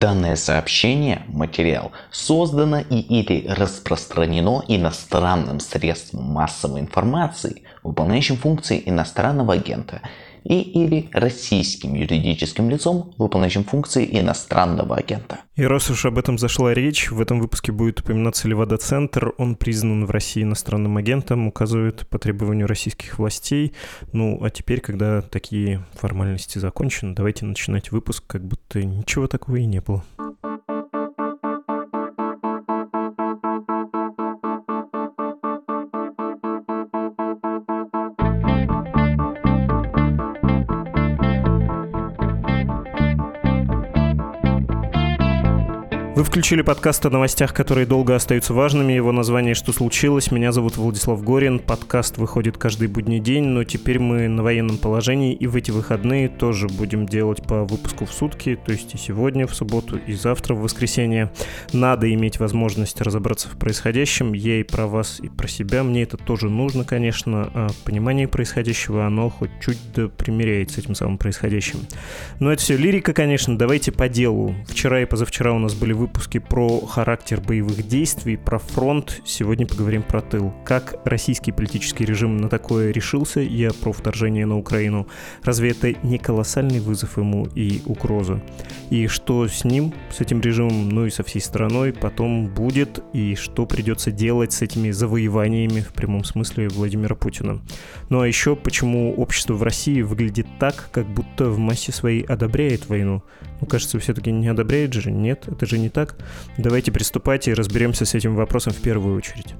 Данное сообщение, материал, создано и или распространено иностранным средством массовой информации, выполняющим функции иностранного агента – и или российским юридическим лицом, выполняющим функции иностранного агента. И раз уж об этом зашла речь, в этом выпуске будет упоминаться Левада-центр. Он признан в России иностранным агентом, указывает по требованию российских властей. Ну, а теперь, когда такие формальности закончены, давайте начинать выпуск, как будто ничего такого и не было. Вы включили подкаст о новостях, которые долго остаются важными. Его название «Что случилось?». Меня зовут Владислав Горин. Подкаст выходит каждый будний день, но теперь мы на военном положении, и в эти выходные тоже будем делать по выпуску в сутки, то есть и сегодня, в субботу, и завтра, в воскресенье. Надо иметь возможность разобраться в происходящем. Я и про вас, и про себя. Мне это тоже нужно, конечно. А понимание происходящего, оно хоть чуть да примеряет с этим самым происходящим. Но это все лирика, конечно. Давайте по делу. Вчера и позавчера у нас были выпуски выпуске про характер боевых действий, про фронт. Сегодня поговорим про тыл. Как российский политический режим на такое решился, я про вторжение на Украину. Разве это не колоссальный вызов ему и угроза? И что с ним, с этим режимом, ну и со всей страной потом будет, и что придется делать с этими завоеваниями в прямом смысле Владимира Путина? Ну а еще, почему общество в России выглядит так, как будто в массе своей одобряет войну? Ну, кажется, все-таки не одобряет же, нет, это же не так? Давайте приступать и разберемся с этим вопросом в первую очередь.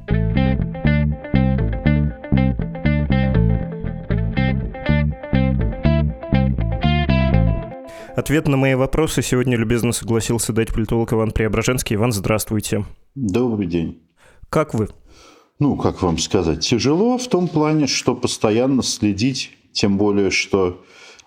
Ответ на мои вопросы сегодня любезно согласился дать политолог Иван Преображенский. Иван, здравствуйте. Добрый день. Как вы? Ну, как вам сказать, тяжело в том плане, что постоянно следить, тем более, что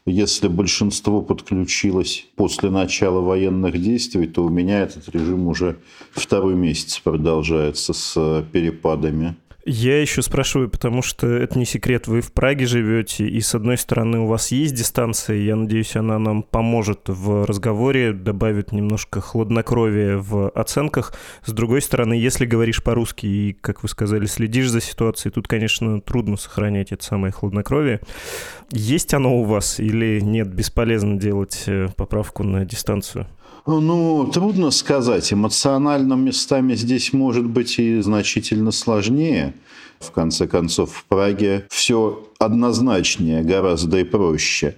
если большинство подключилось после начала военных действий, то у меня этот режим уже второй месяц продолжается с перепадами. Я еще спрашиваю, потому что это не секрет, вы в Праге живете, и с одной стороны у вас есть дистанция, я надеюсь, она нам поможет в разговоре, добавит немножко хладнокровия в оценках. С другой стороны, если говоришь по-русски и, как вы сказали, следишь за ситуацией, тут, конечно, трудно сохранять это самое хладнокровие. Есть оно у вас или нет, бесполезно делать э, поправку на дистанцию? Ну, трудно сказать. Эмоционально местами здесь может быть и значительно сложнее. В конце концов, в Праге все однозначнее, гораздо и проще.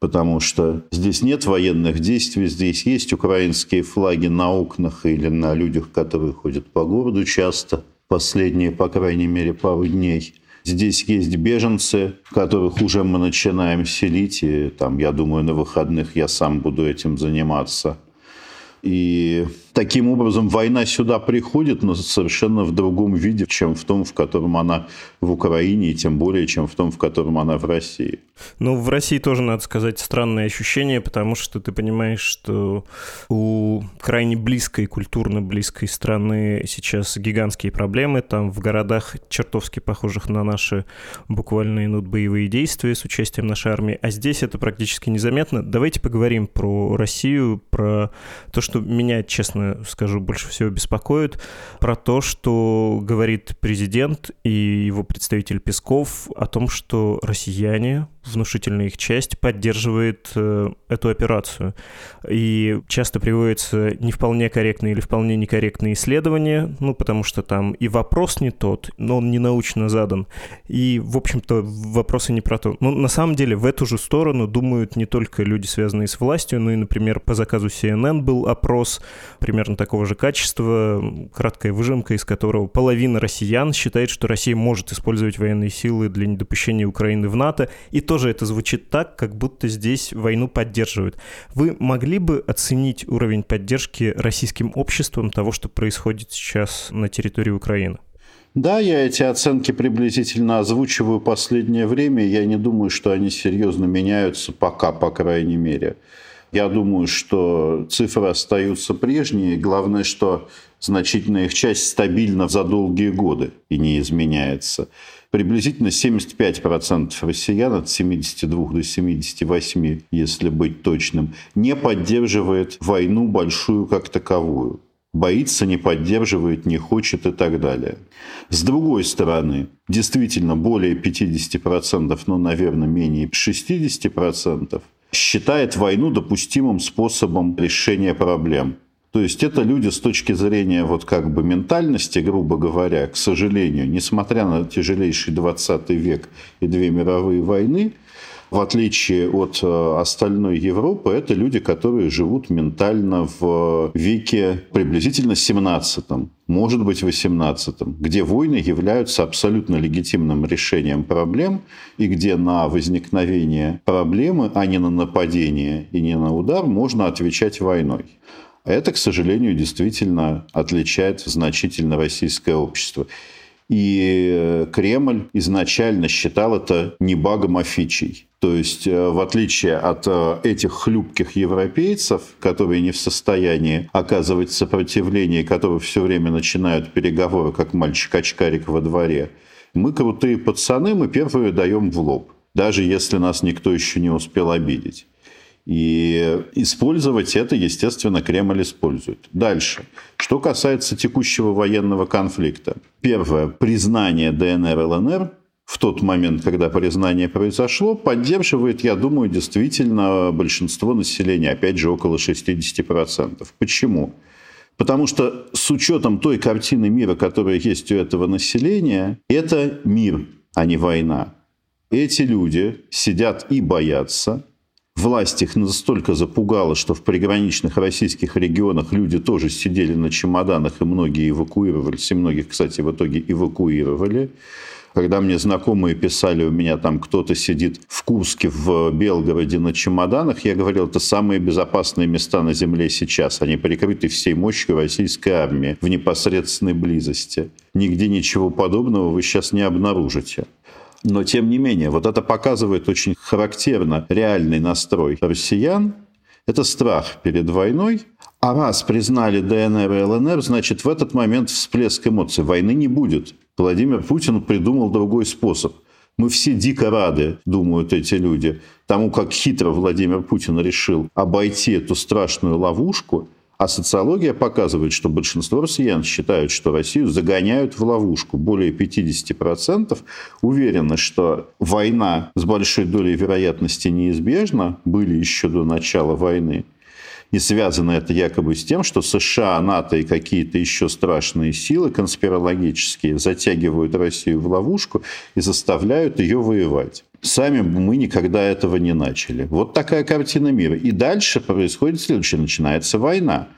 Потому что здесь нет военных действий, здесь есть украинские флаги на окнах или на людях, которые ходят по городу часто, последние, по крайней мере, пару дней. Здесь есть беженцы, которых уже мы начинаем селить, и там, я думаю, на выходных я сам буду этим заниматься. И таким образом война сюда приходит, но совершенно в другом виде, чем в том, в котором она в Украине, и тем более, чем в том, в котором она в России. Ну, в России тоже, надо сказать, странное ощущение, потому что ты понимаешь, что у крайне близкой, культурно близкой страны сейчас гигантские проблемы. Там в городах, чертовски похожих на наши, буквально идут боевые действия с участием нашей армии, а здесь это практически незаметно. Давайте поговорим про Россию, про то, что меня, честно скажу, больше всего беспокоит, про то, что говорит президент и его представитель Песков о том, что россияне внушительная их часть поддерживает э, эту операцию. И часто приводятся не вполне корректные или вполне некорректные исследования, ну, потому что там и вопрос не тот, но он не научно задан. И, в общем-то, вопросы не про то. Но на самом деле в эту же сторону думают не только люди, связанные с властью, но и, например, по заказу CNN был опрос примерно такого же качества, краткая выжимка, из которого половина россиян считает, что Россия может использовать военные силы для недопущения Украины в НАТО, и то тоже это звучит так, как будто здесь войну поддерживают. Вы могли бы оценить уровень поддержки российским обществом того, что происходит сейчас на территории Украины? Да, я эти оценки приблизительно озвучиваю последнее время. Я не думаю, что они серьезно меняются пока, по крайней мере. Я думаю, что цифры остаются прежние. Главное, что значительная их часть стабильна за долгие годы и не изменяется. Приблизительно 75% россиян от 72 до 78, если быть точным, не поддерживает войну большую как таковую боится, не поддерживает, не хочет и так далее. С другой стороны, действительно более 50%, но, наверное, менее 60% считает войну допустимым способом решения проблем. То есть это люди с точки зрения вот как бы ментальности, грубо говоря, к сожалению, несмотря на тяжелейший 20 век и две мировые войны, в отличие от э, остальной Европы, это люди, которые живут ментально в веке приблизительно 17 может быть, 18 где войны являются абсолютно легитимным решением проблем, и где на возникновение проблемы, а не на нападение и не на удар, можно отвечать войной. Это, к сожалению, действительно отличает значительно российское общество. И э, Кремль изначально считал это не багом, а фичей. То есть, э, в отличие от э, этих хлюпких европейцев, которые не в состоянии оказывать сопротивление, которые все время начинают переговоры, как мальчик-очкарик во дворе, мы крутые пацаны, мы первые даем в лоб, даже если нас никто еще не успел обидеть. И использовать это, естественно, Кремль использует. Дальше. Что касается текущего военного конфликта. Первое. Признание ДНР и ЛНР в тот момент, когда признание произошло, поддерживает, я думаю, действительно большинство населения, опять же, около 60%. Почему? Потому что с учетом той картины мира, которая есть у этого населения, это мир, а не война. Эти люди сидят и боятся, Власть их настолько запугала, что в приграничных российских регионах люди тоже сидели на чемоданах, и многие эвакуировались, и многих, кстати, в итоге эвакуировали. Когда мне знакомые писали, у меня там кто-то сидит в Курске, в Белгороде на чемоданах, я говорил, это самые безопасные места на земле сейчас. Они прикрыты всей мощью российской армии в непосредственной близости. Нигде ничего подобного вы сейчас не обнаружите. Но тем не менее, вот это показывает очень характерно реальный настрой россиян. Это страх перед войной. А раз признали ДНР и ЛНР, значит, в этот момент всплеск эмоций. Войны не будет. Владимир Путин придумал другой способ. Мы все дико рады, думают эти люди, тому, как хитро Владимир Путин решил обойти эту страшную ловушку – а социология показывает, что большинство россиян считают, что Россию загоняют в ловушку. Более 50% уверены, что война с большой долей вероятности неизбежна, были еще до начала войны. И связано это якобы с тем, что США, НАТО и какие-то еще страшные силы конспирологические затягивают Россию в ловушку и заставляют ее воевать. Сами мы никогда этого не начали. Вот такая картина мира. И дальше происходит следующее. Начинается война.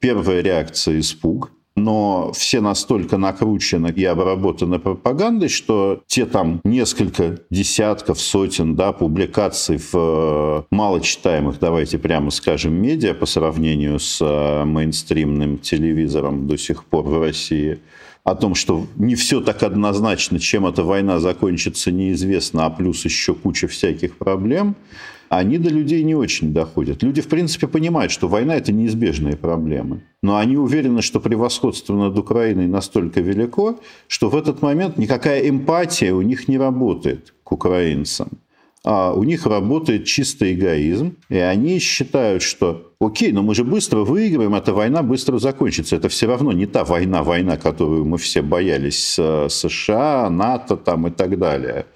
Первая реакция – испуг но все настолько накручены и обработаны пропагандой, что те там несколько десятков, сотен да, публикаций в э, малочитаемых, давайте прямо скажем, медиа по сравнению с э, мейнстримным телевизором до сих пор в России – о том, что не все так однозначно, чем эта война закончится, неизвестно, а плюс еще куча всяких проблем, они до людей не очень доходят. Люди, в принципе, понимают, что война – это неизбежные проблемы. Но они уверены, что превосходство над Украиной настолько велико, что в этот момент никакая эмпатия у них не работает к украинцам а у них работает чистый эгоизм, и они считают, что окей, но мы же быстро выиграем, эта война быстро закончится. Это все равно не та война, война, которую мы все боялись с США, НАТО там и так далее.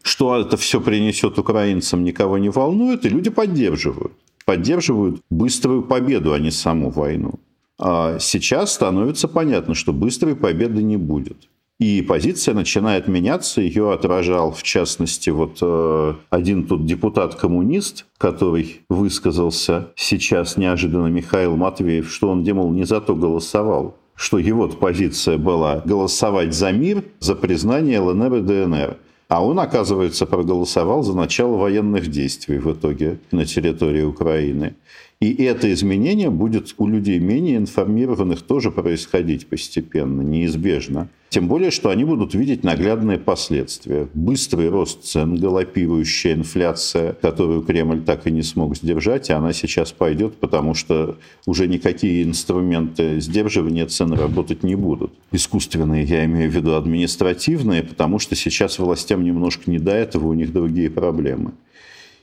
Что это все принесет украинцам, никого не волнует, и люди поддерживают. Поддерживают быструю победу, а не саму войну. А сейчас становится понятно, что быстрой победы не будет. И позиция начинает меняться. Ее отражал, в частности, вот э, один тут депутат-коммунист, который высказался сейчас неожиданно Михаил Матвеев, что он, демол, не за то голосовал, что его позиция была голосовать за мир, за признание ЛНР и ДНР. А он, оказывается, проголосовал за начало военных действий в итоге на территории Украины. И это изменение будет у людей менее информированных тоже происходить постепенно, неизбежно. Тем более, что они будут видеть наглядные последствия. Быстрый рост цен, галопирующая инфляция, которую Кремль так и не смог сдержать, и она сейчас пойдет, потому что уже никакие инструменты сдерживания цен работать не будут. Искусственные, я имею в виду административные, потому что сейчас властям немножко не до этого, у них другие проблемы.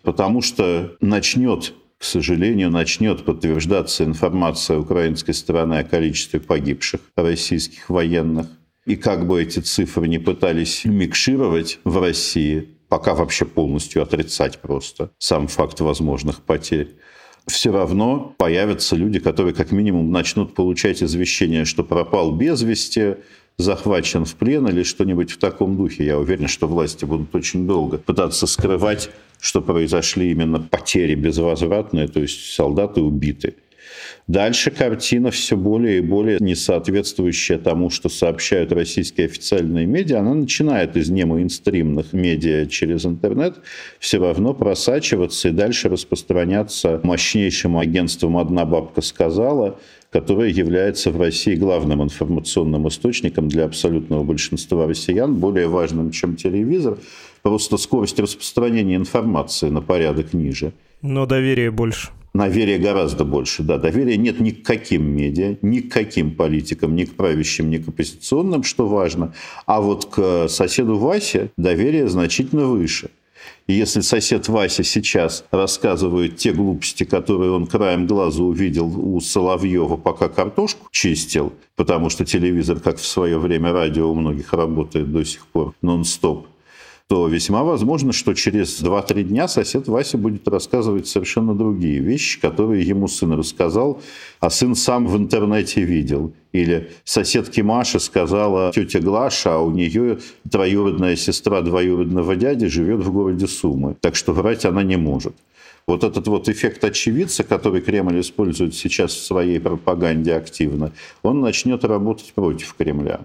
Потому что начнет к сожалению, начнет подтверждаться информация украинской стороны о количестве погибших российских военных. И как бы эти цифры не пытались микшировать в России, пока вообще полностью отрицать просто сам факт возможных потерь, все равно появятся люди, которые как минимум начнут получать извещение, что пропал без вести, захвачен в плен или что-нибудь в таком духе. Я уверен, что власти будут очень долго пытаться скрывать, что произошли именно потери безвозвратные, то есть солдаты убиты. Дальше картина все более и более не соответствующая тому, что сообщают российские официальные медиа. Она начинает из немейнстримных медиа через интернет все равно просачиваться и дальше распространяться мощнейшим агентством «Одна бабка сказала», которое является в России главным информационным источником для абсолютного большинства россиян, более важным, чем телевизор. Просто скорость распространения информации на порядок ниже. Но доверие больше. Доверия гораздо больше, да. Доверия нет ни к каким медиа, ни к каким политикам, ни к правящим, ни к оппозиционным, что важно. А вот к соседу Васе доверие значительно выше. И если сосед Вася сейчас рассказывает те глупости, которые он краем глаза увидел у Соловьева, пока картошку чистил, потому что телевизор, как в свое время радио у многих работает до сих пор нон-стоп, то весьма возможно, что через 2-3 дня сосед Вася будет рассказывать совершенно другие вещи, которые ему сын рассказал, а сын сам в интернете видел. Или соседке Маша сказала тетя Глаша, а у нее троюродная сестра двоюродного дяди живет в городе Сумы. Так что врать она не может. Вот этот вот эффект очевидца, который Кремль использует сейчас в своей пропаганде активно, он начнет работать против Кремля.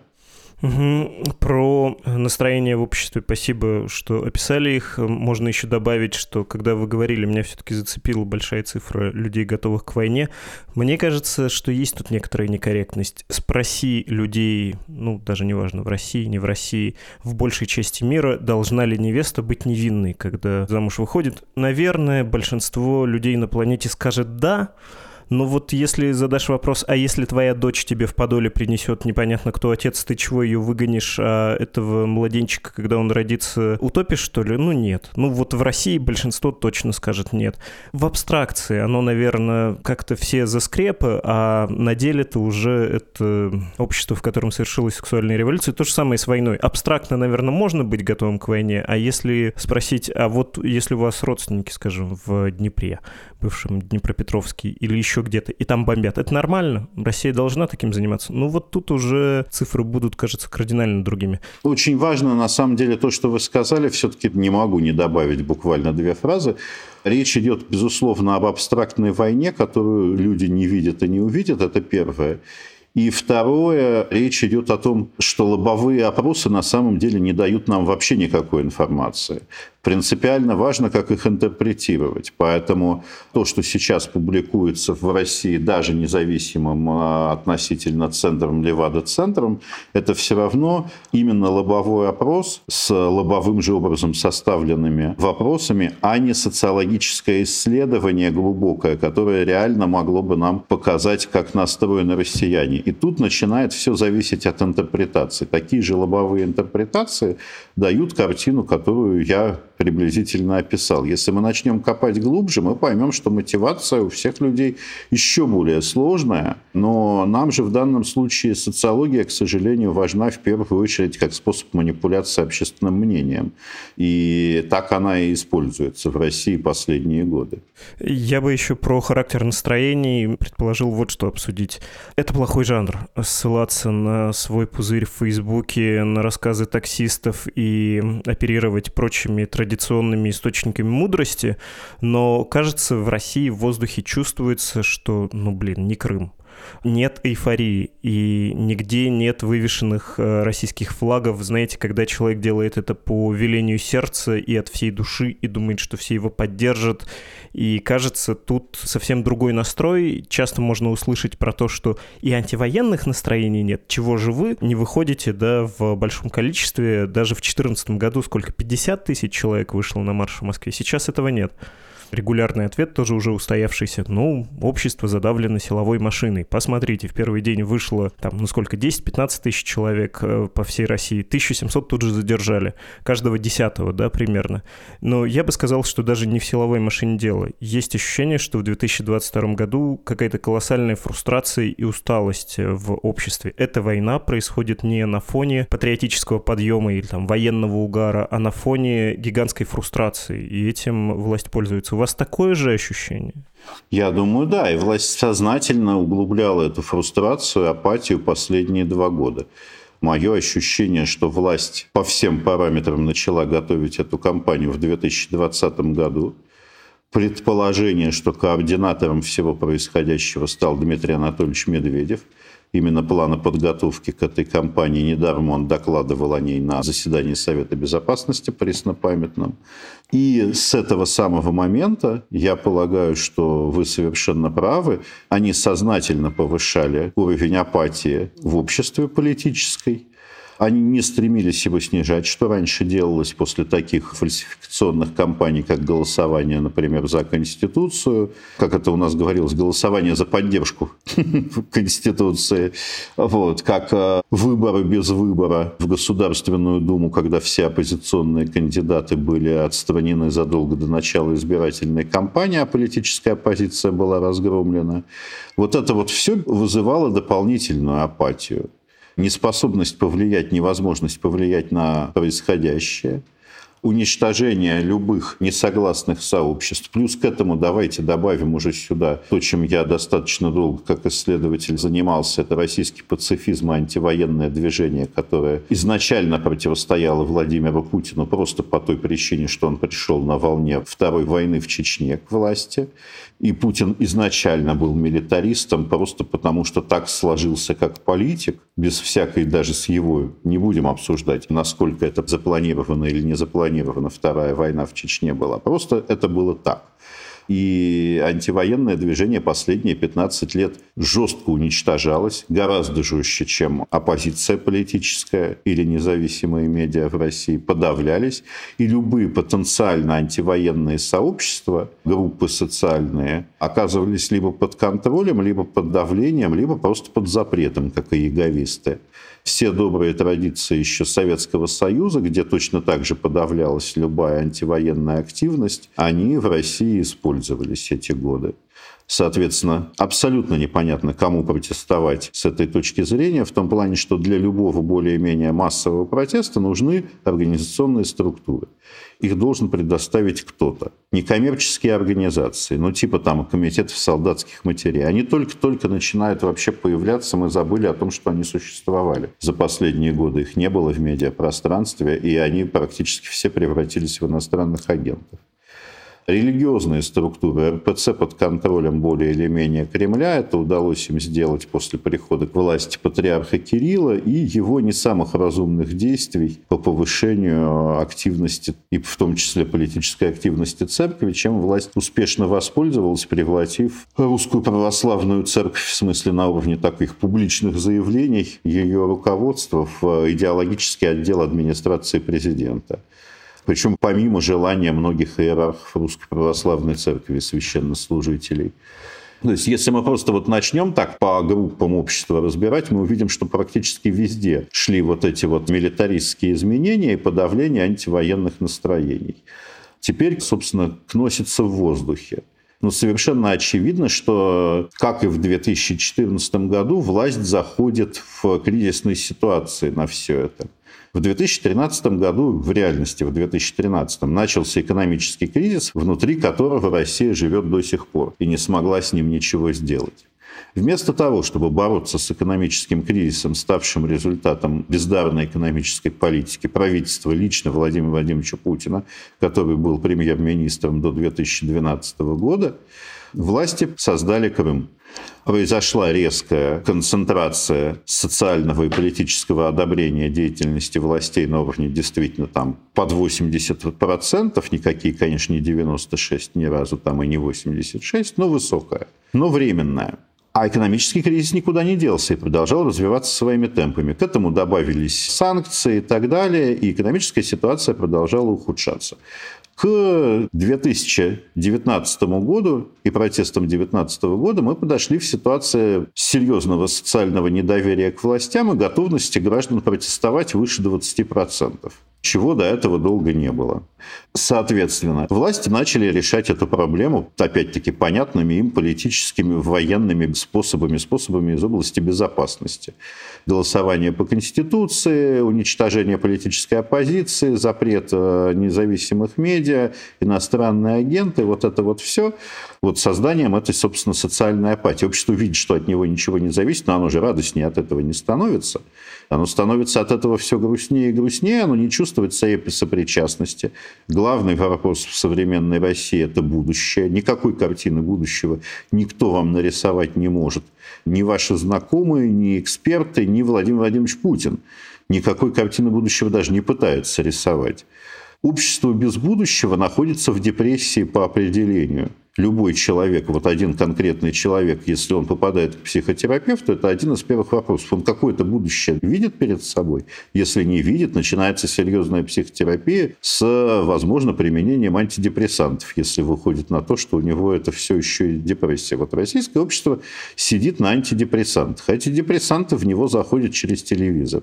Угу. Про настроение в обществе спасибо, что описали их. Можно еще добавить, что когда вы говорили, меня все-таки зацепила большая цифра людей, готовых к войне. Мне кажется, что есть тут некоторая некорректность. Спроси людей, ну, даже неважно, в России, не в России, в большей части мира, должна ли невеста быть невинной, когда замуж выходит. Наверное, большинство людей на планете скажет «да», но вот если задашь вопрос, а если твоя дочь тебе в подоле принесет непонятно кто отец, ты чего ее выгонишь, а этого младенчика, когда он родится, утопишь, что ли? Ну, нет. Ну, вот в России большинство точно скажет нет. В абстракции оно, наверное, как-то все за скрепы, а на деле-то уже это общество, в котором совершилась сексуальная революция, то же самое с войной. Абстрактно, наверное, можно быть готовым к войне, а если спросить, а вот если у вас родственники, скажем, в Днепре, бывшем Днепропетровске или еще где-то, и там бомбят. Это нормально? Россия должна таким заниматься? Ну вот тут уже цифры будут, кажется, кардинально другими. Очень важно, на самом деле, то, что вы сказали, все-таки не могу не добавить буквально две фразы. Речь идет, безусловно, об абстрактной войне, которую люди не видят и не увидят, это первое. И второе, речь идет о том, что лобовые опросы на самом деле не дают нам вообще никакой информации принципиально важно, как их интерпретировать. Поэтому то, что сейчас публикуется в России, даже независимым а, относительно центром Левада-центром, это все равно именно лобовой опрос с лобовым же образом составленными вопросами, а не социологическое исследование глубокое, которое реально могло бы нам показать, как настроены россияне. И тут начинает все зависеть от интерпретации. Такие же лобовые интерпретации дают картину, которую я приблизительно описал. Если мы начнем копать глубже, мы поймем, что мотивация у всех людей еще более сложная. Но нам же в данном случае социология, к сожалению, важна в первую очередь как способ манипуляции общественным мнением. И так она и используется в России последние годы. Я бы еще про характер настроений предположил вот что обсудить. Это плохой жанр. Ссылаться на свой пузырь в Фейсбуке, на рассказы таксистов и оперировать прочими традициями традиционными источниками мудрости, но, кажется, в России в воздухе чувствуется, что, ну, блин, не Крым. Нет эйфории, и нигде нет вывешенных э, российских флагов. Знаете, когда человек делает это по велению сердца и от всей души, и думает, что все его поддержат, и кажется, тут совсем другой настрой. Часто можно услышать про то, что и антивоенных настроений нет. Чего же вы не выходите, да, в большом количестве? Даже в 2014 году сколько? 50 тысяч человек вышло на марш в Москве. Сейчас этого нет. Регулярный ответ тоже уже устоявшийся. Ну, общество задавлено силовой машиной. Посмотрите, в первый день вышло, там, ну сколько, 10-15 тысяч человек э, по всей России. 1700 тут же задержали. Каждого десятого, да, примерно. Но я бы сказал, что даже не в силовой машине дело. Есть ощущение, что в 2022 году какая-то колоссальная фрустрация и усталость э, в обществе. Эта война происходит не на фоне патриотического подъема или там военного угара, а на фоне гигантской фрустрации. И этим власть пользуется вас такое же ощущение? Я думаю, да. И власть сознательно углубляла эту фрустрацию, апатию последние два года. Мое ощущение, что власть по всем параметрам начала готовить эту кампанию в 2020 году. Предположение, что координатором всего происходящего стал Дмитрий Анатольевич Медведев – именно плана подготовки к этой кампании. Недаром он докладывал о ней на заседании Совета Безопасности преснопамятном. И с этого самого момента, я полагаю, что вы совершенно правы, они сознательно повышали уровень апатии в обществе политической, они не стремились его снижать, что раньше делалось после таких фальсификационных кампаний, как голосование, например, за Конституцию, как это у нас говорилось, голосование за поддержку Конституции, вот, как э, выборы без выбора в Государственную Думу, когда все оппозиционные кандидаты были отстранены задолго до начала избирательной кампании, а политическая оппозиция была разгромлена. Вот это вот все вызывало дополнительную апатию неспособность повлиять, невозможность повлиять на происходящее, уничтожение любых несогласных сообществ. Плюс к этому давайте добавим уже сюда то, чем я достаточно долго как исследователь занимался. Это российский пацифизм и антивоенное движение, которое изначально противостояло Владимиру Путину просто по той причине, что он пришел на волне второй войны в Чечне к власти. И Путин изначально был милитаристом просто потому, что так сложился как политик, без всякой даже с его, не будем обсуждать, насколько это запланировано или не запланировано, вторая война в Чечне была. Просто это было так. И антивоенное движение последние 15 лет жестко уничтожалось, гораздо жестче, чем оппозиция политическая или независимые медиа в России, подавлялись. И любые потенциально антивоенные сообщества, группы социальные, оказывались либо под контролем, либо под давлением, либо просто под запретом, как и яговисты все добрые традиции еще Советского Союза, где точно так же подавлялась любая антивоенная активность, они в России использовались эти годы. Соответственно, абсолютно непонятно, кому протестовать с этой точки зрения, в том плане, что для любого более-менее массового протеста нужны организационные структуры. Их должен предоставить кто-то. Некоммерческие организации, ну типа там комитетов солдатских матерей, они только-только начинают вообще появляться, мы забыли о том, что они существовали. За последние годы их не было в медиапространстве, и они практически все превратились в иностранных агентов религиозные структуры РПЦ под контролем более или менее Кремля. Это удалось им сделать после прихода к власти патриарха Кирилла и его не самых разумных действий по повышению активности и в том числе политической активности церкви, чем власть успешно воспользовалась, превратив русскую православную церковь в смысле на уровне таких публичных заявлений ее руководства в идеологический отдел администрации президента. Причем помимо желания многих иерархов Русской Православной Церкви, священнослужителей. То есть, если мы просто вот начнем так по группам общества разбирать, мы увидим, что практически везде шли вот эти вот милитаристские изменения и подавление антивоенных настроений. Теперь, собственно, кносится в воздухе. Но совершенно очевидно, что, как и в 2014 году, власть заходит в кризисные ситуации на все это. В 2013 году, в реальности, в 2013 начался экономический кризис, внутри которого Россия живет до сих пор и не смогла с ним ничего сделать. Вместо того, чтобы бороться с экономическим кризисом, ставшим результатом бездарной экономической политики правительства лично Владимира Владимировича Путина, который был премьер-министром до 2012 года, власти создали Крым. Произошла резкая концентрация социального и политического одобрения деятельности властей на уровне действительно там под 80%, никакие, конечно, не 96 ни разу, там и не 86, но высокая, но временная. А экономический кризис никуда не делся и продолжал развиваться своими темпами. К этому добавились санкции и так далее, и экономическая ситуация продолжала ухудшаться. К 2019 году и протестам 2019 года мы подошли в ситуацию серьезного социального недоверия к властям и готовности граждан протестовать выше 20% чего до этого долго не было. Соответственно, власти начали решать эту проблему, опять-таки, понятными им политическими, военными способами, способами из области безопасности. Голосование по Конституции, уничтожение политической оппозиции, запрет э, независимых медиа, иностранные агенты, вот это вот все, вот созданием этой, собственно, социальной апатии. Общество видит, что от него ничего не зависит, но оно же радостнее от этого не становится. Оно становится от этого все грустнее и грустнее, оно не чувствует своей сопричастности. Главный вопрос в современной России – это будущее. Никакой картины будущего никто вам нарисовать не может. Ни ваши знакомые, ни эксперты, ни Владимир Владимирович Путин. Никакой картины будущего даже не пытаются рисовать. Общество без будущего находится в депрессии по определению. Любой человек, вот один конкретный человек, если он попадает к психотерапевту, это один из первых вопросов. Он какое-то будущее видит перед собой? Если не видит, начинается серьезная психотерапия с, возможно, применением антидепрессантов, если выходит на то, что у него это все еще и депрессия. Вот российское общество сидит на антидепрессантах. Антидепрессанты в него заходят через телевизор.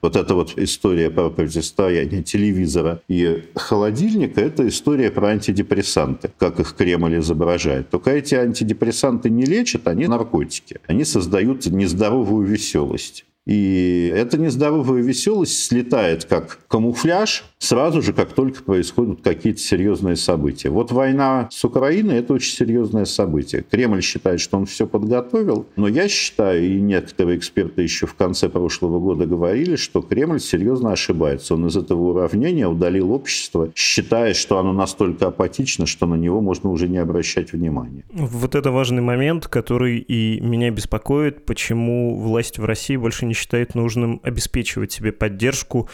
Вот эта вот история про противостояние телевизора и холодильника – это история про антидепрессанты, как их Кремль изображает. Только эти антидепрессанты не лечат, они наркотики. Они создают нездоровую веселость. И эта нездоровая веселость слетает как камуфляж сразу же, как только происходят какие-то серьезные события. Вот война с Украиной – это очень серьезное событие. Кремль считает, что он все подготовил, но я считаю, и некоторые эксперты еще в конце прошлого года говорили, что Кремль серьезно ошибается. Он из этого уравнения удалил общество, считая, что оно настолько апатично, что на него можно уже не обращать внимания. Вот это важный момент, который и меня беспокоит, почему власть в России больше не считает нужным обеспечивать себе поддержку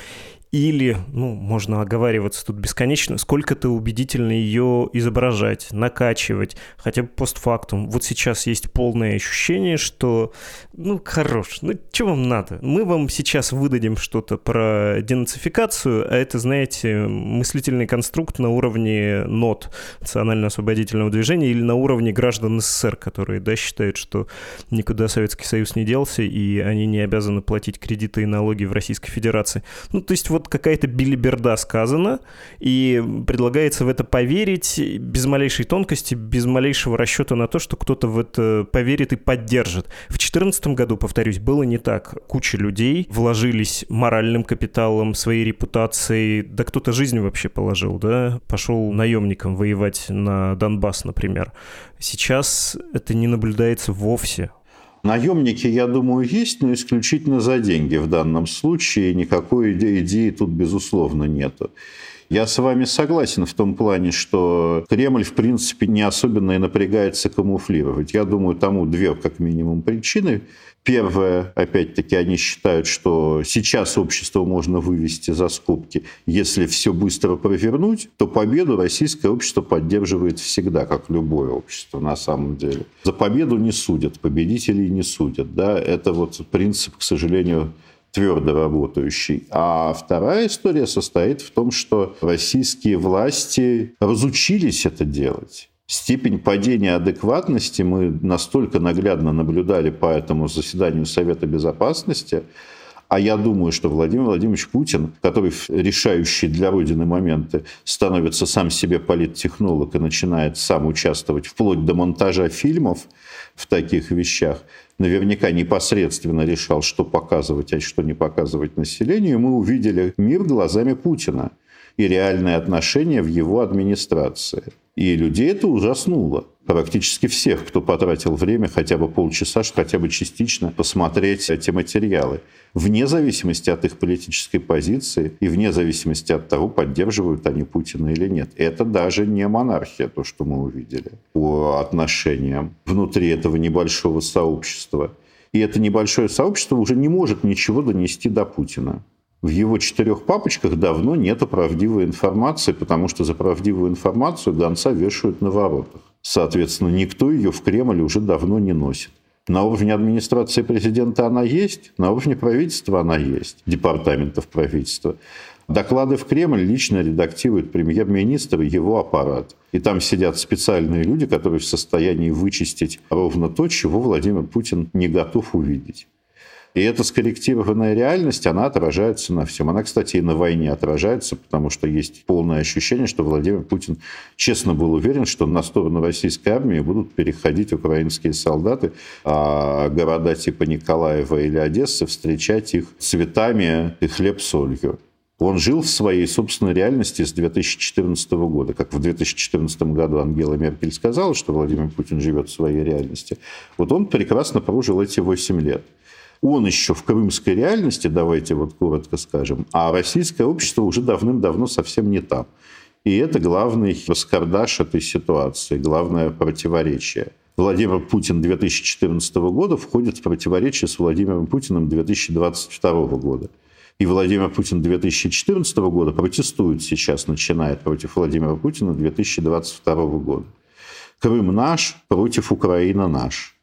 или, ну, можно оговариваться тут бесконечно, сколько-то убедительно ее изображать, накачивать, хотя бы постфактум. Вот сейчас есть полное ощущение, что, ну, хорош, ну, что вам надо? Мы вам сейчас выдадим что-то про денацификацию, а это, знаете, мыслительный конструкт на уровне НОТ, Национально-освободительного движения, или на уровне граждан СССР, которые, да, считают, что никуда Советский Союз не делся, и они не обязаны платить кредиты и налоги в Российской Федерации. Ну, то есть вот какая-то билиберда сказана, и предлагается в это поверить без малейшей тонкости, без малейшего расчета на то, что кто-то в это поверит и поддержит. В 2014 году, повторюсь, было не так. Куча людей вложились моральным капиталом, своей репутацией, да кто-то жизнь вообще положил, да, пошел наемником воевать на Донбасс, например. Сейчас это не наблюдается вовсе. Наемники, я думаю, есть, но исключительно за деньги в данном случае. Никакой идеи тут, безусловно, нету. Я с вами согласен в том плане, что Кремль, в принципе, не особенно и напрягается камуфлировать. Я думаю, тому две, как минимум, причины. Первое, опять-таки, они считают, что сейчас общество можно вывести за скобки. Если все быстро провернуть, то победу российское общество поддерживает всегда, как любое общество на самом деле. За победу не судят, победителей не судят. Да? Это вот принцип, к сожалению, твердо работающий. А вторая история состоит в том, что российские власти разучились это делать. Степень падения адекватности. Мы настолько наглядно наблюдали по этому заседанию Совета Безопасности, а я думаю, что Владимир Владимирович Путин, который в решающие для Родины моменты становится сам себе политтехнолог и начинает сам участвовать вплоть до монтажа фильмов в таких вещах, наверняка непосредственно решал, что показывать, а что не показывать населению, мы увидели мир глазами Путина и реальные отношения в его администрации. И людей это ужаснуло. Практически всех, кто потратил время хотя бы полчаса, хотя бы частично посмотреть эти материалы. Вне зависимости от их политической позиции и вне зависимости от того, поддерживают они Путина или нет. Это даже не монархия, то, что мы увидели по отношениям внутри этого небольшого сообщества. И это небольшое сообщество уже не может ничего донести до Путина в его четырех папочках давно нет правдивой информации, потому что за правдивую информацию гонца вешают на воротах. Соответственно, никто ее в Кремль уже давно не носит. На уровне администрации президента она есть, на уровне правительства она есть, департаментов правительства. Доклады в Кремль лично редактирует премьер-министр и его аппарат. И там сидят специальные люди, которые в состоянии вычистить ровно то, чего Владимир Путин не готов увидеть. И эта скорректированная реальность, она отражается на всем. Она, кстати, и на войне отражается, потому что есть полное ощущение, что Владимир Путин честно был уверен, что на сторону российской армии будут переходить украинские солдаты, а города типа Николаева или Одессы встречать их цветами и хлеб-солью. Он жил в своей собственной реальности с 2014 года. Как в 2014 году Ангела Меркель сказала, что Владимир Путин живет в своей реальности. Вот он прекрасно прожил эти 8 лет он еще в крымской реальности, давайте вот коротко скажем, а российское общество уже давным-давно совсем не там. И это главный раскардаш этой ситуации, главное противоречие. Владимир Путин 2014 года входит в противоречие с Владимиром Путиным 2022 года. И Владимир Путин 2014 года протестует сейчас, начинает против Владимира Путина 2022 года. Крым наш против Украины наш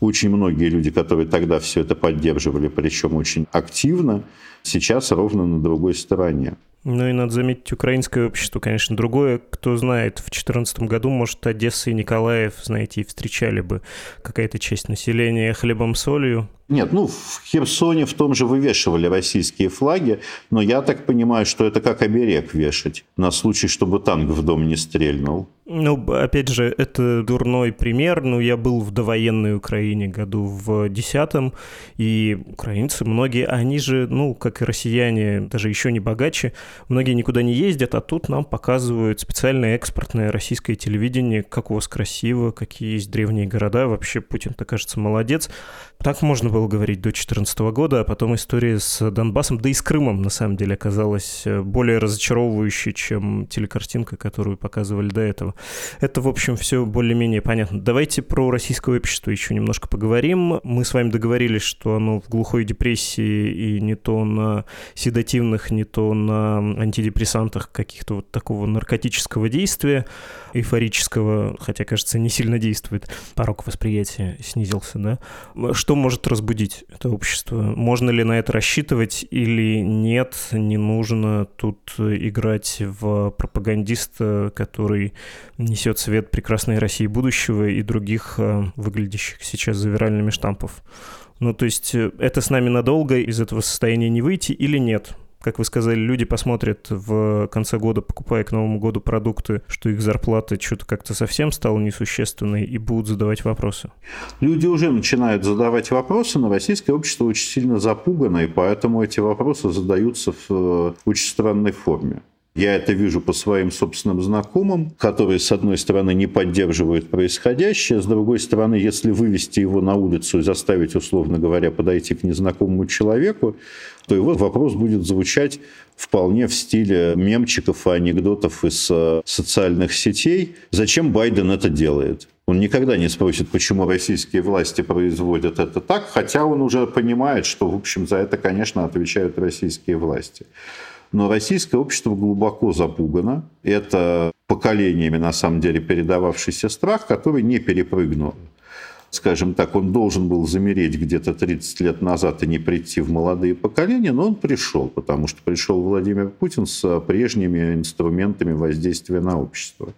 очень многие люди, которые тогда все это поддерживали, причем очень активно, сейчас ровно на другой стороне. Ну и надо заметить, украинское общество, конечно, другое. Кто знает, в 2014 году, может, Одесса и Николаев, знаете, и встречали бы какая-то часть населения хлебом-солью. Нет, ну, в Херсоне в том же вывешивали российские флаги, но я так понимаю, что это как оберег вешать на случай, чтобы танк в дом не стрельнул. Ну, опять же, это дурной пример. Ну, я был в довоенной Украине году в десятом, и украинцы, многие, они же, ну, как и россияне, даже еще не богаче, многие никуда не ездят, а тут нам показывают специальное экспортное российское телевидение, как у вас красиво, какие есть древние города. Вообще, Путин-то, кажется, молодец. Так можно было говорить до 2014 года, а потом история с Донбассом, да и с Крымом, на самом деле, оказалась э, более разочаровывающей, чем телекартинка, которую показывали до этого. Это, в общем, все более-менее понятно. Давайте про российское общество еще немножко поговорим. Мы с вами договорились, что оно в глухой депрессии и не то на седативных, не то на антидепрессантах каких-то вот такого наркотического действия, эйфорического, хотя, кажется, не сильно действует. Порог восприятия снизился, да? Что может разбудить это общество? Можно ли на это рассчитывать или нет? Не нужно тут играть в пропагандиста, который несет свет прекрасной России будущего и других э, выглядящих сейчас завиральными штампов. Ну, то есть э, это с нами надолго, из этого состояния не выйти или нет? Как вы сказали, люди посмотрят в конце года, покупая к Новому году продукты, что их зарплата что-то как-то совсем стала несущественной, и будут задавать вопросы. Люди уже начинают задавать вопросы, но российское общество очень сильно запугано, и поэтому эти вопросы задаются в э, очень странной форме. Я это вижу по своим собственным знакомым, которые, с одной стороны, не поддерживают происходящее, с другой стороны, если вывести его на улицу и заставить, условно говоря, подойти к незнакомому человеку, то его вопрос будет звучать вполне в стиле мемчиков и анекдотов из э, социальных сетей. Зачем Байден это делает? Он никогда не спросит, почему российские власти производят это так, хотя он уже понимает, что, в общем, за это, конечно, отвечают российские власти. Но российское общество глубоко запугано. Это поколениями, на самом деле, передававшийся страх, который не перепрыгнул. Скажем так, он должен был замереть где-то 30 лет назад и не прийти в молодые поколения, но он пришел, потому что пришел Владимир Путин с прежними инструментами воздействия на общество.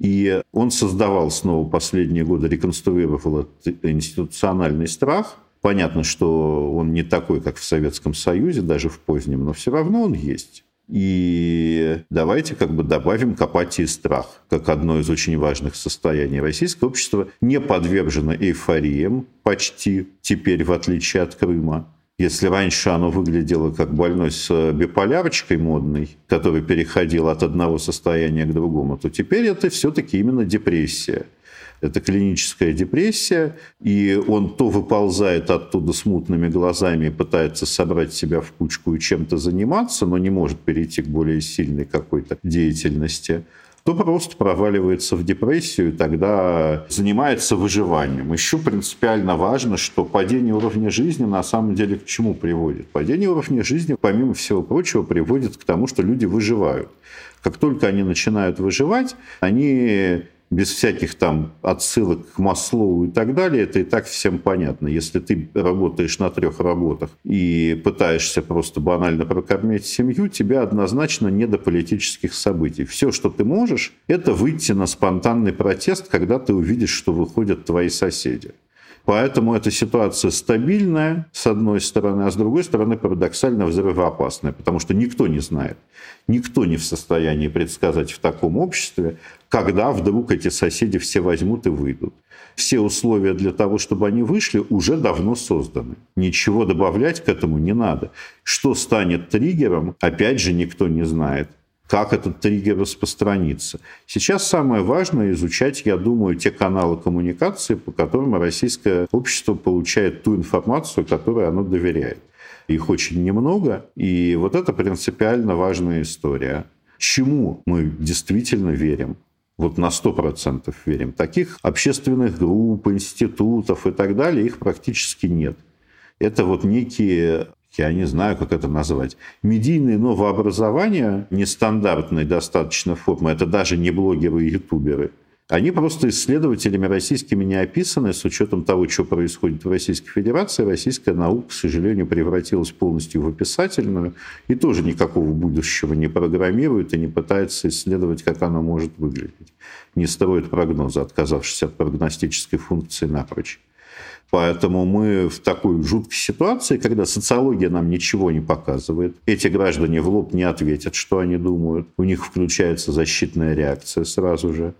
И он создавал снова последние годы, реконструировал этот институциональный страх – Понятно, что он не такой, как в Советском Союзе, даже в позднем, но все равно он есть. И давайте как бы добавим к апатии страх, как одно из очень важных состояний. Российское общество не подвержено эйфориям почти теперь, в отличие от Крыма. Если раньше оно выглядело как больной с биполярочкой модной, который переходил от одного состояния к другому, то теперь это все-таки именно депрессия. Это клиническая депрессия, и он то выползает оттуда с мутными глазами и пытается собрать себя в кучку и чем-то заниматься, но не может перейти к более сильной какой-то деятельности, то просто проваливается в депрессию и тогда занимается выживанием. Еще принципиально важно, что падение уровня жизни на самом деле к чему приводит? Падение уровня жизни, помимо всего прочего, приводит к тому, что люди выживают. Как только они начинают выживать, они без всяких там отсылок к Маслоу и так далее, это и так всем понятно. Если ты работаешь на трех работах и пытаешься просто банально прокормить семью, тебя однозначно не до политических событий. Все, что ты можешь, это выйти на спонтанный протест, когда ты увидишь, что выходят твои соседи. Поэтому эта ситуация стабильная, с одной стороны, а с другой стороны, парадоксально взрывоопасная, потому что никто не знает, никто не в состоянии предсказать в таком обществе, когда вдруг эти соседи все возьмут и выйдут. Все условия для того, чтобы они вышли, уже давно созданы. Ничего добавлять к этому не надо. Что станет триггером, опять же, никто не знает как этот триггер распространится. Сейчас самое важное изучать, я думаю, те каналы коммуникации, по которым российское общество получает ту информацию, которой оно доверяет. Их очень немного, и вот это принципиально важная история. Чему мы действительно верим? Вот на 100% верим. Таких общественных групп, институтов и так далее, их практически нет. Это вот некие я не знаю, как это назвать, медийные новообразования нестандартной достаточно формы, это даже не блогеры и ютуберы, они просто исследователями российскими не описаны, с учетом того, что происходит в Российской Федерации. Российская наука, к сожалению, превратилась полностью в описательную и тоже никакого будущего не программирует и не пытается исследовать, как оно может выглядеть. Не строит прогнозы, отказавшись от прогностической функции напрочь. Поэтому мы в такой жуткой ситуации, когда социология нам ничего не показывает, эти граждане в лоб не ответят, что они думают, у них включается защитная реакция сразу же.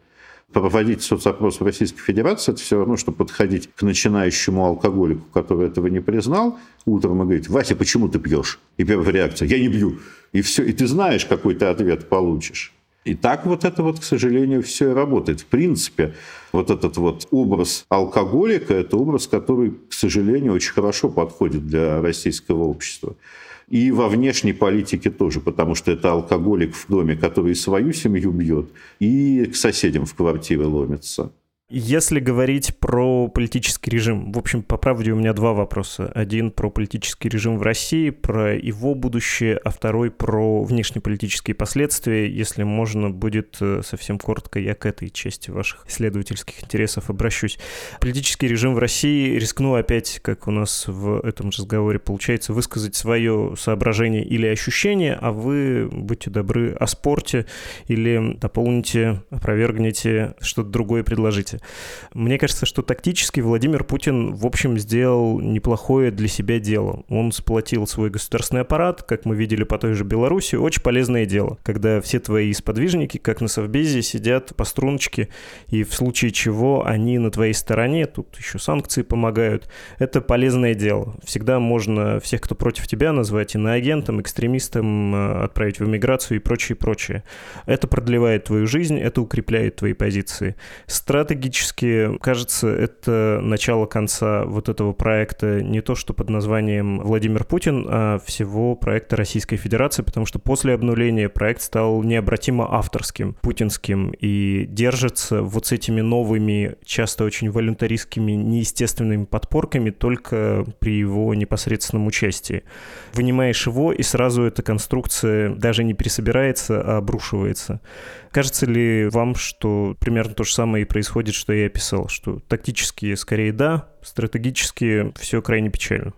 Проводить соцопрос в Российской Федерации – это все равно, что подходить к начинающему алкоголику, который этого не признал, утром и говорить, Вася, почему ты пьешь? И первая реакция – я не пью. И все, и ты знаешь, какой ты ответ получишь. И так вот это вот, к сожалению, все и работает. В принципе, вот этот вот образ алкоголика – это образ, который, к сожалению, очень хорошо подходит для российского общества. И во внешней политике тоже, потому что это алкоголик в доме, который свою семью бьет, и к соседям в квартиры ломится. Если говорить про политический режим, в общем, по правде у меня два вопроса. Один про политический режим в России, про его будущее, а второй про внешнеполитические последствия. Если можно будет э, совсем коротко, я к этой части ваших исследовательских интересов обращусь. Политический режим в России, рискну опять, как у нас в этом разговоре получается, высказать свое соображение или ощущение, а вы, будьте добры, о спорте или дополните, опровергните, что-то другое предложите месте. Мне кажется, что тактически Владимир Путин, в общем, сделал неплохое для себя дело. Он сплотил свой государственный аппарат, как мы видели по той же Беларуси, очень полезное дело, когда все твои сподвижники, как на Совбезе, сидят по струночке, и в случае чего они на твоей стороне, тут еще санкции помогают. Это полезное дело. Всегда можно всех, кто против тебя, назвать иноагентом, экстремистом, э, отправить в эмиграцию и прочее, прочее. Это продлевает твою жизнь, это укрепляет твои позиции. Стратегия стратегически, кажется, это начало конца вот этого проекта не то, что под названием Владимир Путин, а всего проекта Российской Федерации, потому что после обнуления проект стал необратимо авторским, путинским, и держится вот с этими новыми, часто очень волюнтаристскими, неестественными подпорками только при его непосредственном участии. Вынимаешь его, и сразу эта конструкция даже не пересобирается, а обрушивается. Кажется ли вам, что примерно то же самое и происходит, что я описал, что тактически скорее да, стратегически все крайне печально?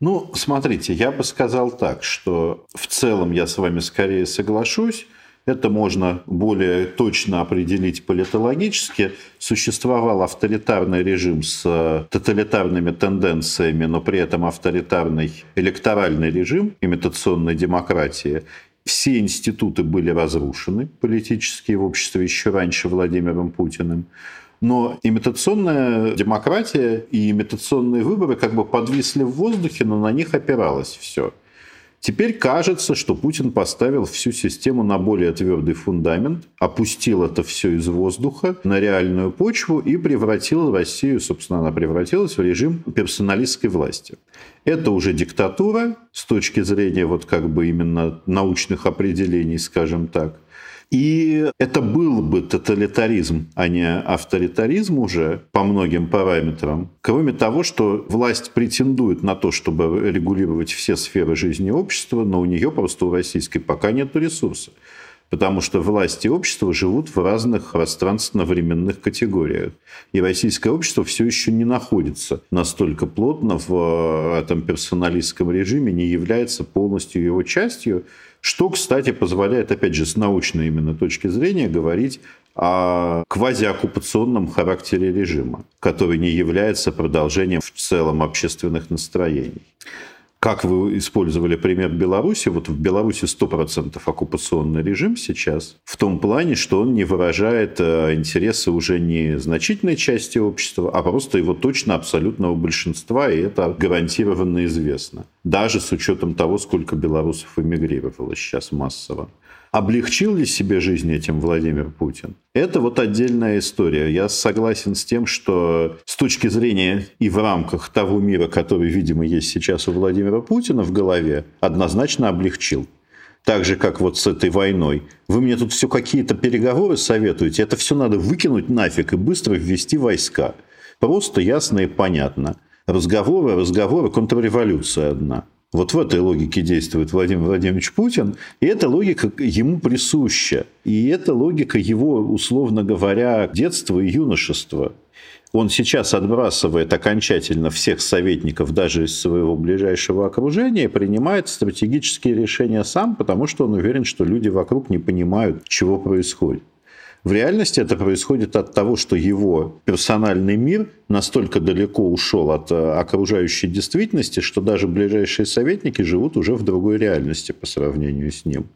Ну, смотрите, я бы сказал так, что в целом я с вами скорее соглашусь. Это можно более точно определить политологически. Существовал авторитарный режим с тоталитарными тенденциями, но при этом авторитарный электоральный режим имитационной демократии. Все институты были разрушены политические в обществе еще раньше Владимиром Путиным. Но имитационная демократия и имитационные выборы как бы подвисли в воздухе, но на них опиралось все. Теперь кажется, что Путин поставил всю систему на более твердый фундамент, опустил это все из воздуха на реальную почву и превратил Россию, собственно, она превратилась в режим персоналистской власти. Это уже диктатура с точки зрения вот как бы именно научных определений, скажем так – и это был бы тоталитаризм, а не авторитаризм уже по многим параметрам. Кроме того, что власть претендует на то, чтобы регулировать все сферы жизни общества, но у нее просто у российской пока нет ресурса. Потому что власти и общество живут в разных пространственно-временных категориях. И российское общество все еще не находится настолько плотно в этом персоналистском режиме, не является полностью его частью. Что, кстати, позволяет, опять же, с научной именно точки зрения говорить о квазиоккупационном характере режима, который не является продолжением в целом общественных настроений как вы использовали пример Беларуси, вот в Беларуси 100% оккупационный режим сейчас, в том плане, что он не выражает э, интересы уже не значительной части общества, а просто его точно абсолютного большинства, и это гарантированно известно. Даже с учетом того, сколько белорусов эмигрировало сейчас массово. Облегчил ли себе жизнь этим Владимир Путин? Это вот отдельная история. Я согласен с тем, что с точки зрения и в рамках того мира, который, видимо, есть сейчас у Владимира Путина в голове, однозначно облегчил. Так же, как вот с этой войной. Вы мне тут все какие-то переговоры советуете, это все надо выкинуть нафиг и быстро ввести войска. Просто ясно и понятно. Разговоры, разговоры, контрреволюция одна. Вот в этой логике действует Владимир Владимирович Путин, и эта логика ему присуща. И эта логика его, условно говоря, детства и юношества. Он сейчас отбрасывает окончательно всех советников даже из своего ближайшего окружения и принимает стратегические решения сам, потому что он уверен, что люди вокруг не понимают, чего происходит. В реальности это происходит от того, что его персональный мир настолько далеко ушел от э, окружающей действительности, что даже ближайшие советники живут уже в другой реальности по сравнению с ним.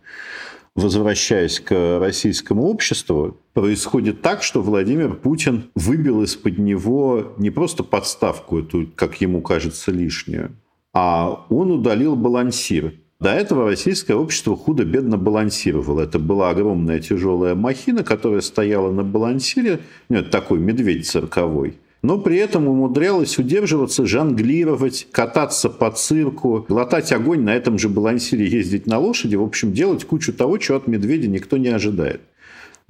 Возвращаясь к российскому обществу, происходит так, что Владимир Путин выбил из-под него не просто подставку эту, как ему кажется, лишнюю, а он удалил балансир – до этого российское общество худо-бедно балансировало. Это была огромная тяжелая махина, которая стояла на балансире, ну, это такой медведь цирковой, но при этом умудрялась удерживаться, жонглировать, кататься по цирку, глотать огонь на этом же балансире, ездить на лошади, в общем, делать кучу того, чего от медведя никто не ожидает.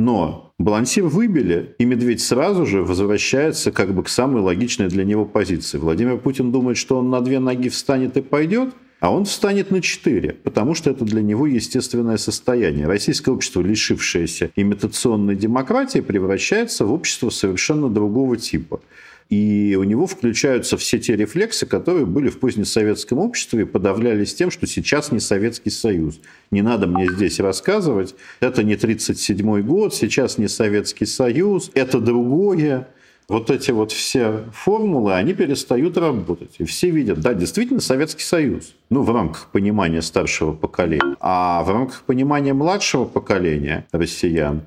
Но балансир выбили, и медведь сразу же возвращается как бы к самой логичной для него позиции. Владимир Путин думает, что он на две ноги встанет и пойдет – а он встанет на 4, потому что это для него естественное состояние. Российское общество, лишившееся имитационной демократии, превращается в общество совершенно другого типа. И у него включаются все те рефлексы, которые были в позднесоветском обществе и подавлялись тем, что сейчас не Советский Союз. Не надо мне здесь рассказывать, это не 1937 год, сейчас не Советский Союз, это другое вот эти вот все формулы, они перестают работать. И все видят, да, действительно Советский Союз. Ну, в рамках понимания старшего поколения. А в рамках понимания младшего поколения россиян,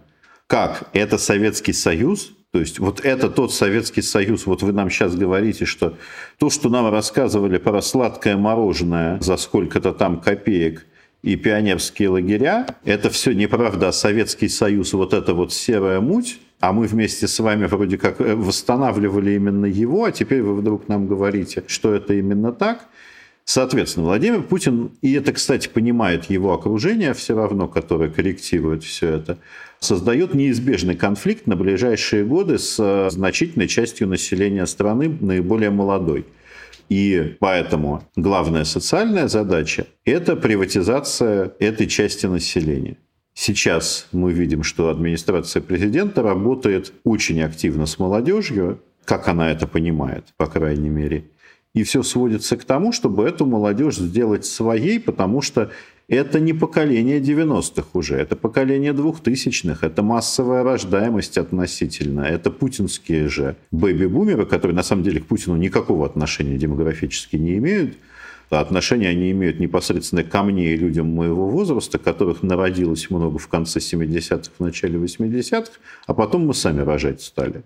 как это Советский Союз, то есть вот это тот Советский Союз, вот вы нам сейчас говорите, что то, что нам рассказывали про сладкое мороженое за сколько-то там копеек и пионерские лагеря, это все неправда, а Советский Союз, вот эта вот серая муть, а мы вместе с вами вроде как э, восстанавливали именно его, а теперь вы вдруг нам говорите, что это именно так. Соответственно, Владимир Путин, и это, кстати, понимает его окружение все равно, которое корректирует все это, создает неизбежный конфликт на ближайшие годы с э, значительной частью населения страны, наиболее молодой. И поэтому главная социальная задача – это приватизация этой части населения. Сейчас мы видим, что администрация президента работает очень активно с молодежью, как она это понимает, по крайней мере. И все сводится к тому, чтобы эту молодежь сделать своей, потому что это не поколение 90-х уже, это поколение 2000-х, это массовая рождаемость относительно, это путинские же бэби-бумеры, которые на самом деле к Путину никакого отношения демографически не имеют, отношения они имеют непосредственно ко мне и людям моего возраста, которых народилось много в конце 70-х, в начале 80-х, а потом мы сами рожать стали.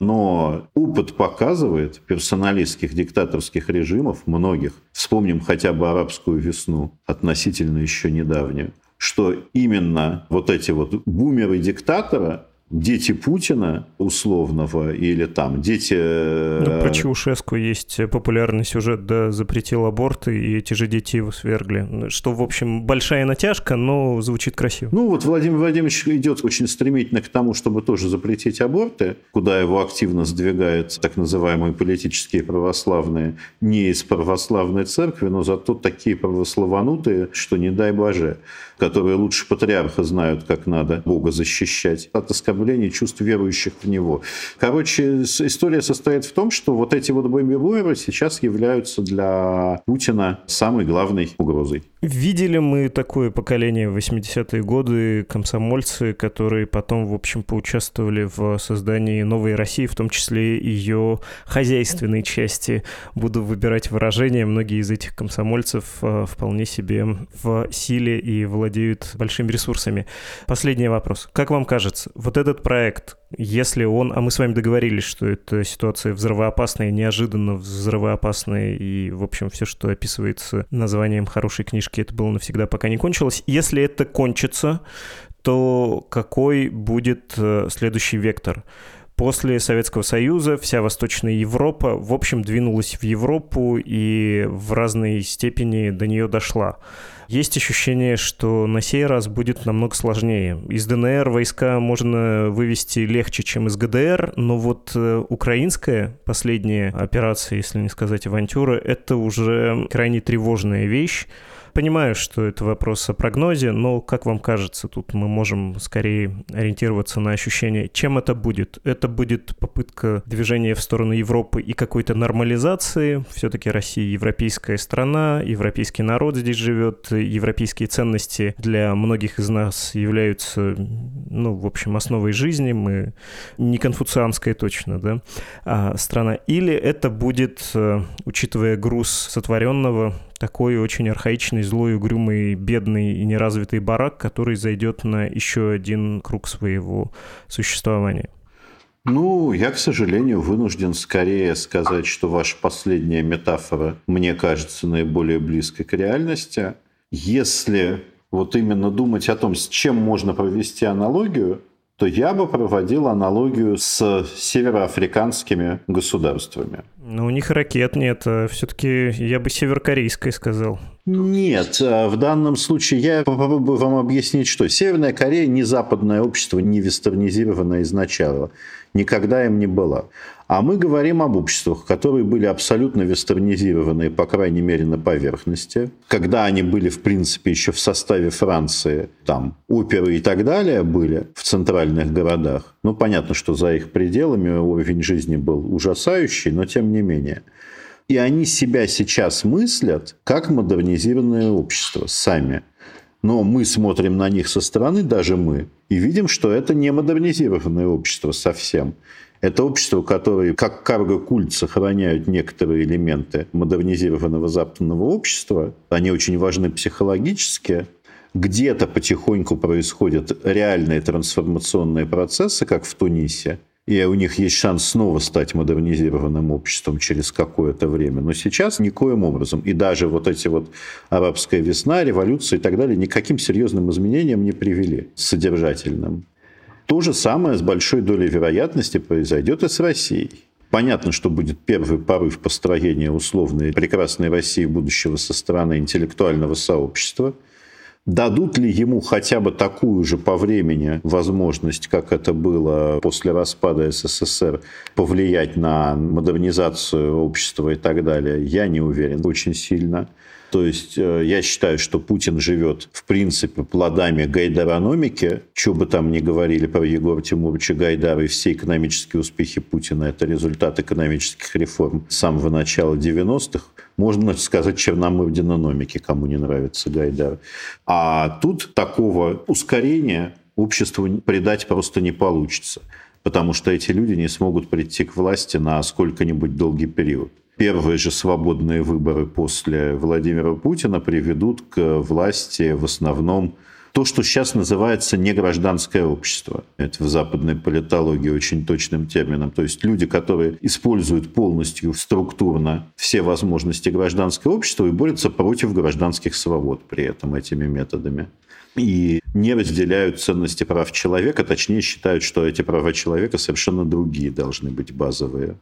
Но опыт показывает персоналистских диктаторских режимов, многих, вспомним хотя бы арабскую весну, относительно еще недавнюю, что именно вот эти вот бумеры диктатора дети Путина условного или там дети... Ну, про Чаушеску есть популярный сюжет, да, запретил аборты, и эти же дети его свергли. Что, в общем, большая натяжка, но звучит красиво. Ну, вот Владимир Владимирович идет очень стремительно к тому, чтобы тоже запретить аборты, куда его активно сдвигают так называемые политические православные, не из православной церкви, но зато такие православанутые, что не дай боже которые лучше патриарха знают, как надо Бога защищать, от оскорбления чувств верующих в него. Короче, история состоит в том, что вот эти вот бомбибойеры сейчас являются для Путина самой главной угрозой. Видели мы такое поколение в 80-е годы, комсомольцы, которые потом, в общем, поучаствовали в создании новой России, в том числе ее хозяйственной части. Буду выбирать выражения. Многие из этих комсомольцев э, вполне себе в силе и владеют большими ресурсами. Последний вопрос. Как вам кажется, вот этот проект, если он, а мы с вами договорились, что эта ситуация взрывоопасная, неожиданно взрывоопасная, и, в общем, все, что описывается названием хорошей книжки, это было навсегда, пока не кончилось. Если это кончится, то какой будет э, следующий вектор? После Советского Союза вся Восточная Европа, в общем, двинулась в Европу и в разной степени до нее дошла. Есть ощущение, что на сей раз будет намного сложнее. Из ДНР войска можно вывести легче, чем из ГДР, но вот э, украинская последняя операция, если не сказать авантюра, это уже крайне тревожная вещь. Понимаю, что это вопрос о прогнозе, но, как вам кажется, тут мы можем скорее ориентироваться на ощущение, чем это будет. Это будет попытка движения в сторону Европы и какой-то нормализации. Все-таки Россия европейская страна, европейский народ здесь живет, европейские ценности для многих из нас являются, ну, в общем, основой жизни. Мы не конфуцианская точно, да, а страна. Или это будет, э, учитывая груз сотворенного, такой очень архаичный, злой, угрюмый, бедный и неразвитый барак, который зайдет на еще один круг своего существования. Ну, я, к сожалению, вынужден скорее сказать, что ваша последняя метафора, мне кажется, наиболее близкой к реальности. Если вот именно думать о том, с чем можно провести аналогию, то я бы проводил аналогию с североафриканскими государствами. Ну, у них ракет нет, а все-таки я бы северокорейской сказал. Нет, а в данном случае я попробую вам объяснить, что Северная Корея не западное общество, не вестернизированное изначально. Никогда им не была. А мы говорим об обществах, которые были абсолютно вестернизированы, по крайней мере, на поверхности. Когда они были, в принципе, еще в составе Франции, там, оперы и так далее были в центральных городах. Ну, понятно, что за их пределами уровень жизни был ужасающий, но тем не менее. И они себя сейчас мыслят как модернизированное общество сами. Но мы смотрим на них со стороны, даже мы, и видим, что это не модернизированное общество совсем. Это общество, которое, как карго-культ, сохраняют некоторые элементы модернизированного западного общества. Они очень важны психологически. Где-то потихоньку происходят реальные трансформационные процессы, как в Тунисе. И у них есть шанс снова стать модернизированным обществом через какое-то время. Но сейчас никоим образом. И даже вот эти вот арабская весна, революция и так далее никаким серьезным изменениям не привели, содержательным. То же самое с большой долей вероятности произойдет и с Россией. Понятно, что будет первый порыв построения условной прекрасной России будущего со стороны интеллектуального сообщества. Дадут ли ему хотя бы такую же по времени возможность, как это было после распада СССР, повлиять на модернизацию общества и так далее, я не уверен очень сильно. То есть э, я считаю, что Путин живет, в принципе, плодами гайдараномики. Что бы там ни говорили про Егора Тимуровича Гайдара и все экономические успехи Путина, это результат экономических реформ с самого начала 90-х. Можно сказать черномырдинономики, кому не нравится Гайдар. А тут такого ускорения обществу придать просто не получится потому что эти люди не смогут прийти к власти на сколько-нибудь долгий период первые же свободные выборы после Владимира Путина приведут к власти в основном то, что сейчас называется негражданское общество. Это в западной политологии очень точным термином. То есть люди, которые используют полностью структурно все возможности гражданского общества и борются против гражданских свобод при этом этими методами и не разделяют ценности прав человека, точнее считают, что эти права человека совершенно другие должны быть базовые.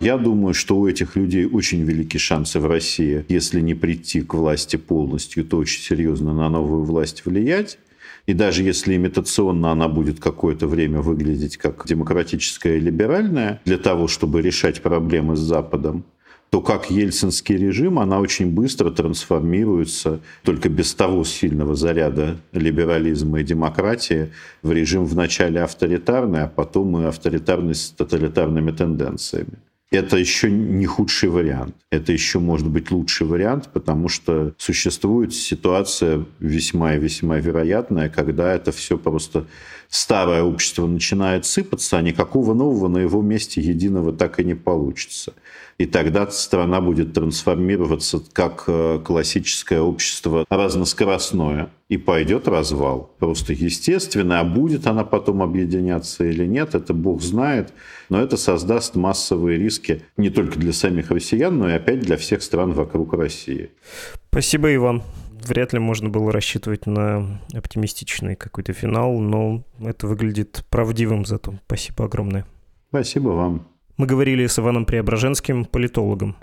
Я думаю, что у этих людей очень велики шансы в России, если не прийти к власти полностью, то очень серьезно на новую власть влиять. И даже если имитационно она будет какое-то время выглядеть как демократическая и либеральная, для того, чтобы решать проблемы с Западом, то как ельцинский режим, она очень быстро трансформируется, только без того сильного заряда либерализма и демократии, в режим вначале авторитарный, а потом и авторитарный с тоталитарными тенденциями это еще не худший вариант. Это еще может быть лучший вариант, потому что существует ситуация весьма и весьма вероятная, когда это все просто старое общество начинает сыпаться, а никакого нового на его месте единого так и не получится. И тогда страна будет трансформироваться как э, классическое общество разноскоростное. И пойдет развал. Просто естественно. А будет она потом объединяться или нет, это Бог знает. Но это создаст массовые риски не только для самих россиян, но и опять для всех стран вокруг России. Спасибо, Иван вряд ли можно было рассчитывать на оптимистичный какой-то финал, но это выглядит правдивым зато. Спасибо огромное. Спасибо вам. Мы говорили с Иваном Преображенским, политологом.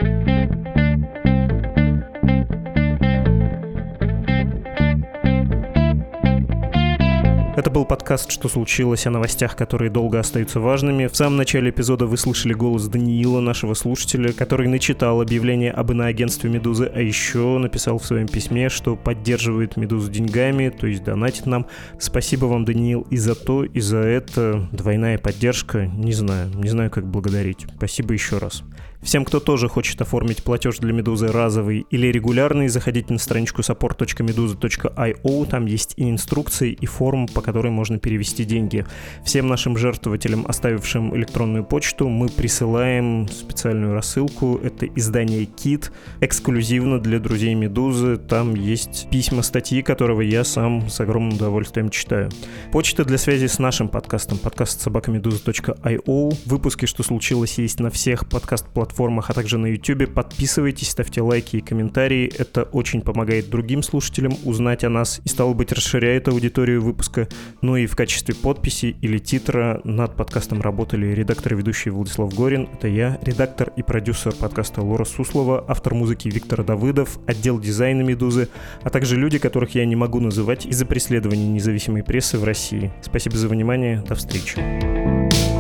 Это был подкаст «Что случилось?» о новостях, которые долго остаются важными. В самом начале эпизода вы слышали голос Даниила, нашего слушателя, который начитал объявление об иноагентстве «Медузы», а еще написал в своем письме, что поддерживает «Медузу» деньгами, то есть донатит нам. Спасибо вам, Даниил, и за то, и за это. Двойная поддержка. Не знаю, не знаю, как благодарить. Спасибо еще раз. Всем, кто тоже хочет оформить платеж для Медузы разовый или регулярный, заходите на страничку support.meduza.io, там есть и инструкции, и форм, по которой можно перевести деньги. Всем нашим жертвователям, оставившим электронную почту, мы присылаем специальную рассылку. Это издание Кит, эксклюзивно для друзей Медузы. Там есть письма, статьи, которого я сам с огромным удовольствием читаю. Почта для связи с нашим подкастом, подкаст собакамедуза.io. Выпуски «Что случилось» есть на всех подкаст-платформах платформах, а также на YouTube. Подписывайтесь, ставьте лайки и комментарии. Это очень помогает другим слушателям узнать о нас и, стало быть, расширяет аудиторию выпуска. Ну и в качестве подписи или титра над подкастом работали редактор и ведущий Владислав Горин. Это я, редактор и продюсер подкаста Лора Суслова, автор музыки Виктор Давыдов, отдел дизайна «Медузы», а также люди, которых я не могу называть из-за преследования независимой прессы в России. Спасибо за внимание. До встречи.